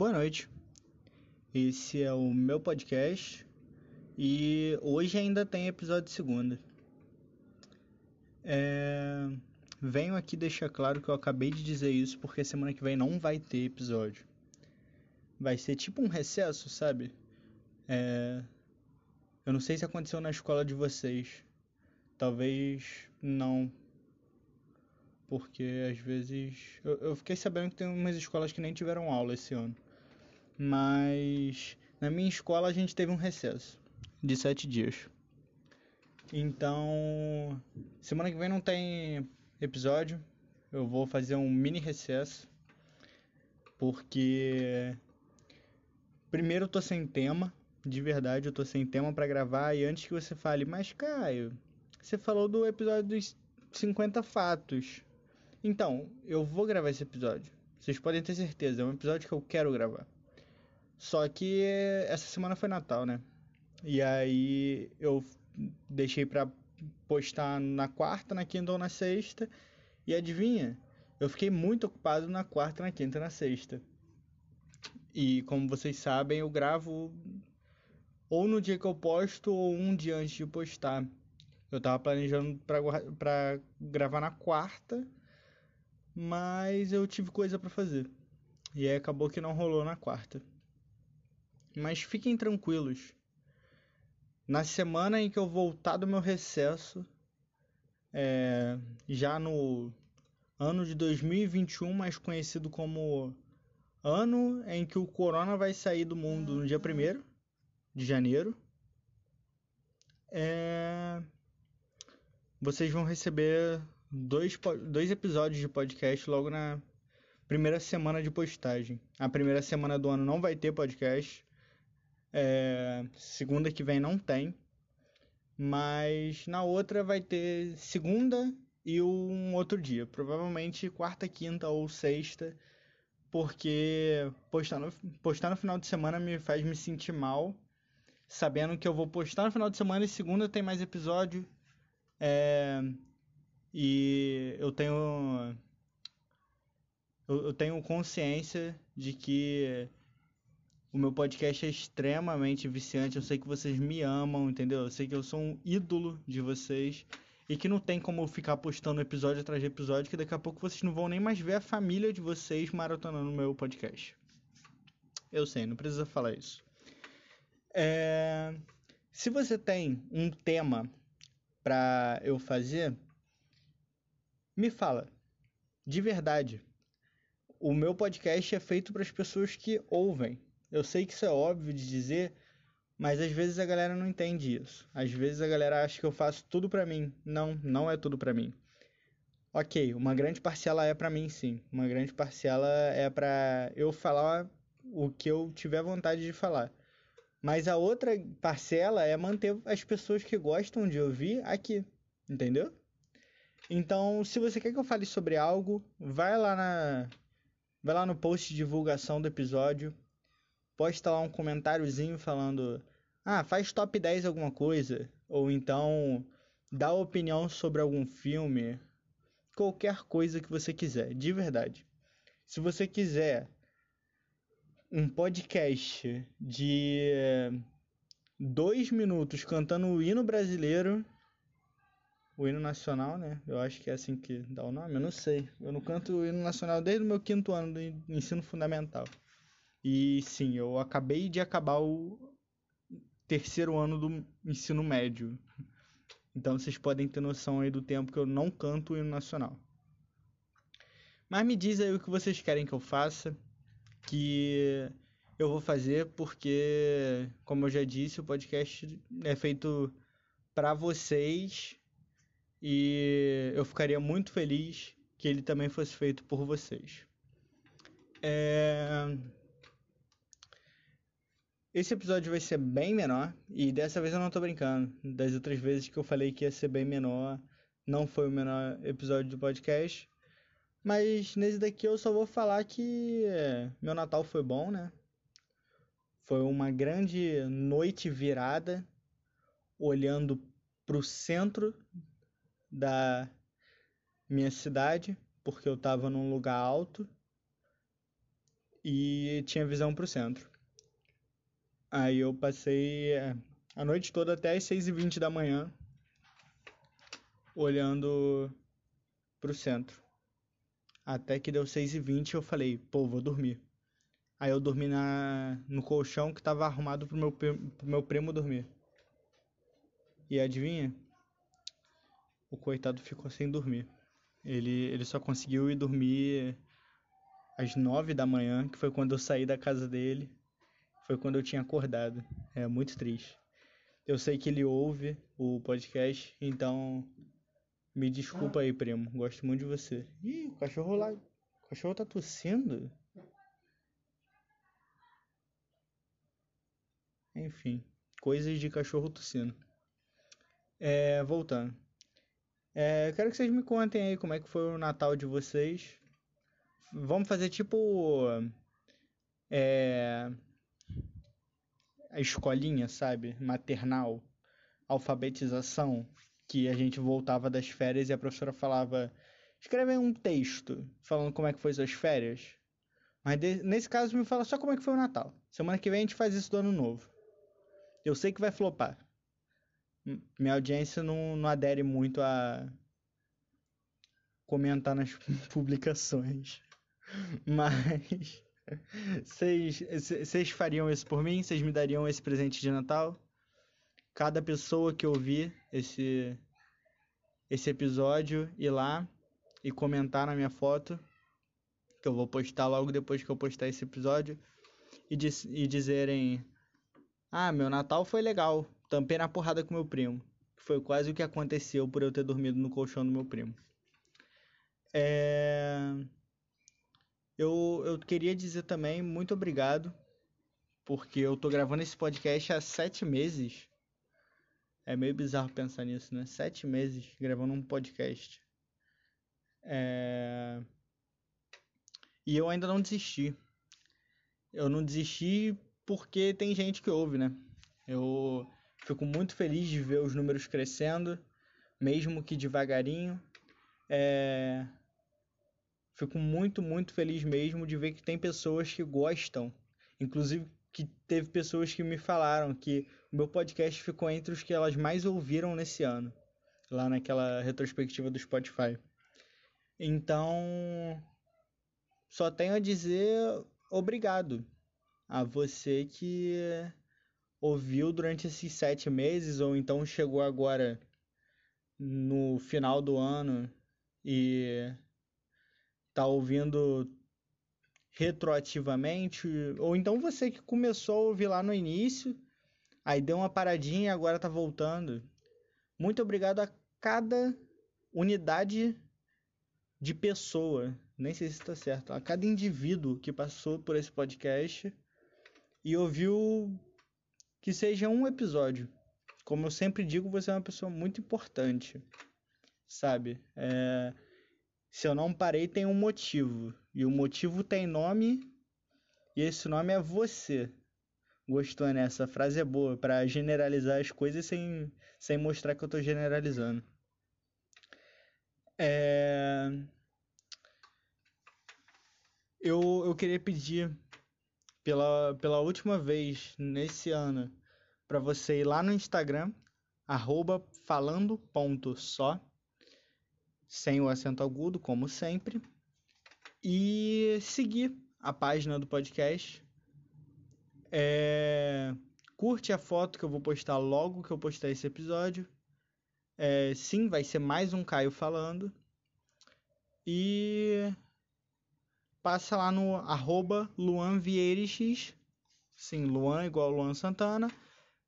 Boa noite. Esse é o meu podcast e hoje ainda tem episódio segunda. É... Venho aqui deixar claro que eu acabei de dizer isso porque semana que vem não vai ter episódio. Vai ser tipo um recesso, sabe? É... Eu não sei se aconteceu na escola de vocês. Talvez não. Porque às vezes. Eu, eu fiquei sabendo que tem umas escolas que nem tiveram aula esse ano. Mas na minha escola a gente teve um recesso de sete dias. Então, semana que vem não tem episódio. Eu vou fazer um mini recesso. Porque primeiro eu tô sem tema, de verdade, eu tô sem tema para gravar e antes que você fale, mas Caio, você falou do episódio dos 50 fatos. Então, eu vou gravar esse episódio. Vocês podem ter certeza, é um episódio que eu quero gravar. Só que essa semana foi Natal, né? E aí eu deixei pra postar na quarta, na quinta ou na sexta. E adivinha? Eu fiquei muito ocupado na quarta, na quinta e na sexta. E como vocês sabem, eu gravo ou no dia que eu posto ou um dia antes de postar. Eu tava planejando pra gravar na quarta, mas eu tive coisa para fazer. E aí acabou que não rolou na quarta. Mas fiquem tranquilos. Na semana em que eu voltar do meu recesso, é, já no ano de 2021, mais conhecido como ano em que o corona vai sair do mundo no dia 1 de janeiro, é, vocês vão receber dois, dois episódios de podcast logo na primeira semana de postagem. A primeira semana do ano não vai ter podcast. É, segunda que vem não tem. Mas na outra vai ter segunda e um outro dia. Provavelmente quarta, quinta ou sexta. Porque postar no, postar no final de semana me faz me sentir mal. Sabendo que eu vou postar no final de semana e segunda tem mais episódio. É, e eu tenho. Eu, eu tenho consciência de que o meu podcast é extremamente viciante. Eu sei que vocês me amam, entendeu? Eu sei que eu sou um ídolo de vocês. E que não tem como eu ficar postando episódio atrás de episódio, que daqui a pouco vocês não vão nem mais ver a família de vocês maratonando o meu podcast. Eu sei, não precisa falar isso. É... Se você tem um tema para eu fazer, me fala. De verdade. O meu podcast é feito para as pessoas que ouvem. Eu sei que isso é óbvio de dizer, mas às vezes a galera não entende isso. Às vezes a galera acha que eu faço tudo para mim. Não, não é tudo para mim. Ok, uma grande parcela é para mim sim. Uma grande parcela é para eu falar o que eu tiver vontade de falar. Mas a outra parcela é manter as pessoas que gostam de ouvir aqui, entendeu? Então, se você quer que eu fale sobre algo, vai lá na vai lá no post de divulgação do episódio, posta lá um comentáriozinho falando: "Ah, faz top 10 alguma coisa", ou então dá opinião sobre algum filme, qualquer coisa que você quiser, de verdade. Se você quiser um podcast de dois minutos cantando o hino brasileiro, o hino nacional, né? Eu acho que é assim que dá o nome, eu não sei. Eu não canto o hino nacional desde o meu quinto ano do ensino fundamental. E sim, eu acabei de acabar o terceiro ano do ensino médio. Então vocês podem ter noção aí do tempo que eu não canto o hino nacional. Mas me diz aí o que vocês querem que eu faça que eu vou fazer porque, como eu já disse, o podcast é feito para vocês e eu ficaria muito feliz que ele também fosse feito por vocês. É... Esse episódio vai ser bem menor e dessa vez eu não tô brincando. Das outras vezes que eu falei que ia ser bem menor, não foi o menor episódio do podcast. Mas nesse daqui eu só vou falar que meu Natal foi bom, né? Foi uma grande noite virada, olhando para o centro da minha cidade, porque eu estava num lugar alto. e tinha visão pro centro. Aí eu passei é, a noite toda até as 6h20 da manhã olhando pro centro. Até que deu 6h20 eu falei, pô, vou dormir. Aí eu dormi na, no colchão que tava arrumado pro meu, pro meu primo dormir. E adivinha? O coitado ficou sem dormir. Ele, ele só conseguiu ir dormir às nove da manhã, que foi quando eu saí da casa dele. Foi quando eu tinha acordado. É muito triste. Eu sei que ele ouve o podcast, então me desculpa aí, primo. Gosto muito de você. Ih, o cachorro lá. O cachorro tá tossindo? Enfim, coisas de cachorro tossindo. É, voltando. É, quero que vocês me contem aí como é que foi o Natal de vocês. Vamos fazer tipo. É, a escolinha, sabe? Maternal. Alfabetização. Que a gente voltava das férias e a professora falava: escreve um texto falando como é que foi suas férias. Mas de, nesse caso me fala só como é que foi o Natal. Semana que vem a gente faz isso do ano novo. Eu sei que vai flopar. Minha audiência não, não adere muito a comentar nas publicações. Mas vocês fariam isso por mim? Vocês me dariam esse presente de Natal? Cada pessoa que ouvir esse esse episódio ir lá e comentar na minha foto, que eu vou postar logo depois que eu postar esse episódio, e, diz, e dizerem: Ah, meu Natal foi legal, tampei na porrada com meu primo. Foi quase o que aconteceu por eu ter dormido no colchão do meu primo. É... Eu, eu queria dizer também muito obrigado, porque eu tô gravando esse podcast há sete meses. É meio bizarro pensar nisso, né? Sete meses gravando um podcast. É... E eu ainda não desisti. Eu não desisti porque tem gente que ouve, né? Eu fico muito feliz de ver os números crescendo, mesmo que devagarinho. É... Fico muito, muito feliz mesmo de ver que tem pessoas que gostam. Inclusive que teve pessoas que me falaram que o meu podcast ficou entre os que elas mais ouviram nesse ano, lá naquela retrospectiva do Spotify. Então, só tenho a dizer obrigado a você que ouviu durante esses sete meses, ou então chegou agora no final do ano e tá ouvindo retroativamente, ou então você que começou a ouvir lá no início, aí deu uma paradinha e agora tá voltando. Muito obrigado a cada unidade de pessoa, nem sei se está certo, a cada indivíduo que passou por esse podcast e ouviu que seja um episódio. Como eu sempre digo, você é uma pessoa muito importante, sabe? É... Se eu não parei, tem um motivo. E o motivo tem nome, e esse nome é você. Gostou, né? Essa frase é boa para generalizar as coisas sem, sem mostrar que eu tô generalizando. É... Eu, eu queria pedir pela, pela última vez nesse ano para você ir lá no Instagram, arroba falando.só, sem o acento agudo, como sempre, e seguir a página do podcast. É... Curte a foto que eu vou postar logo que eu postar esse episódio. É, sim, vai ser mais um Caio falando. E passa lá no arroba Luan. Sim, Luan igual Luan Santana.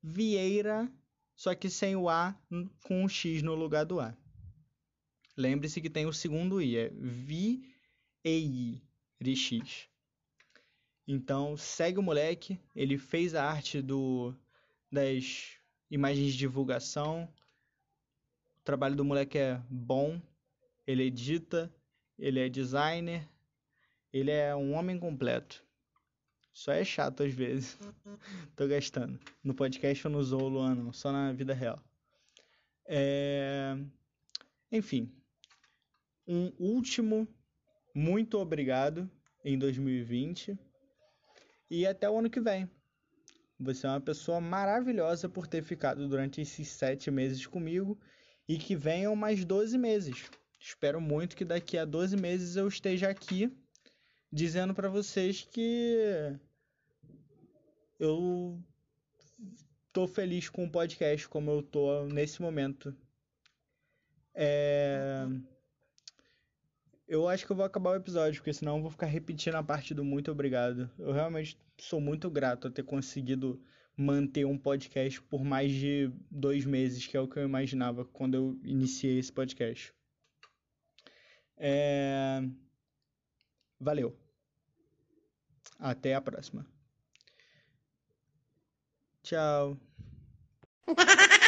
Vieira, só que sem o A com o X no lugar do A. Lembre-se que tem o segundo I, é Vi EI, RX. Então, segue o moleque, ele fez a arte do das imagens de divulgação. O trabalho do moleque é bom, ele edita, ele é designer, ele é um homem completo. Só é chato às vezes. Tô gastando. No podcast eu não usou o Luan, não. Só na vida real. É... Enfim. Um último muito obrigado em 2020. E até o ano que vem. Você é uma pessoa maravilhosa por ter ficado durante esses sete meses comigo e que venham mais 12 meses. Espero muito que daqui a 12 meses eu esteja aqui dizendo para vocês que eu tô feliz com o podcast como eu tô nesse momento. É... Eu acho que eu vou acabar o episódio, porque senão eu vou ficar repetindo a parte do muito obrigado. Eu realmente sou muito grato a ter conseguido manter um podcast por mais de dois meses, que é o que eu imaginava quando eu iniciei esse podcast. É... Valeu. Até a próxima. Tchau.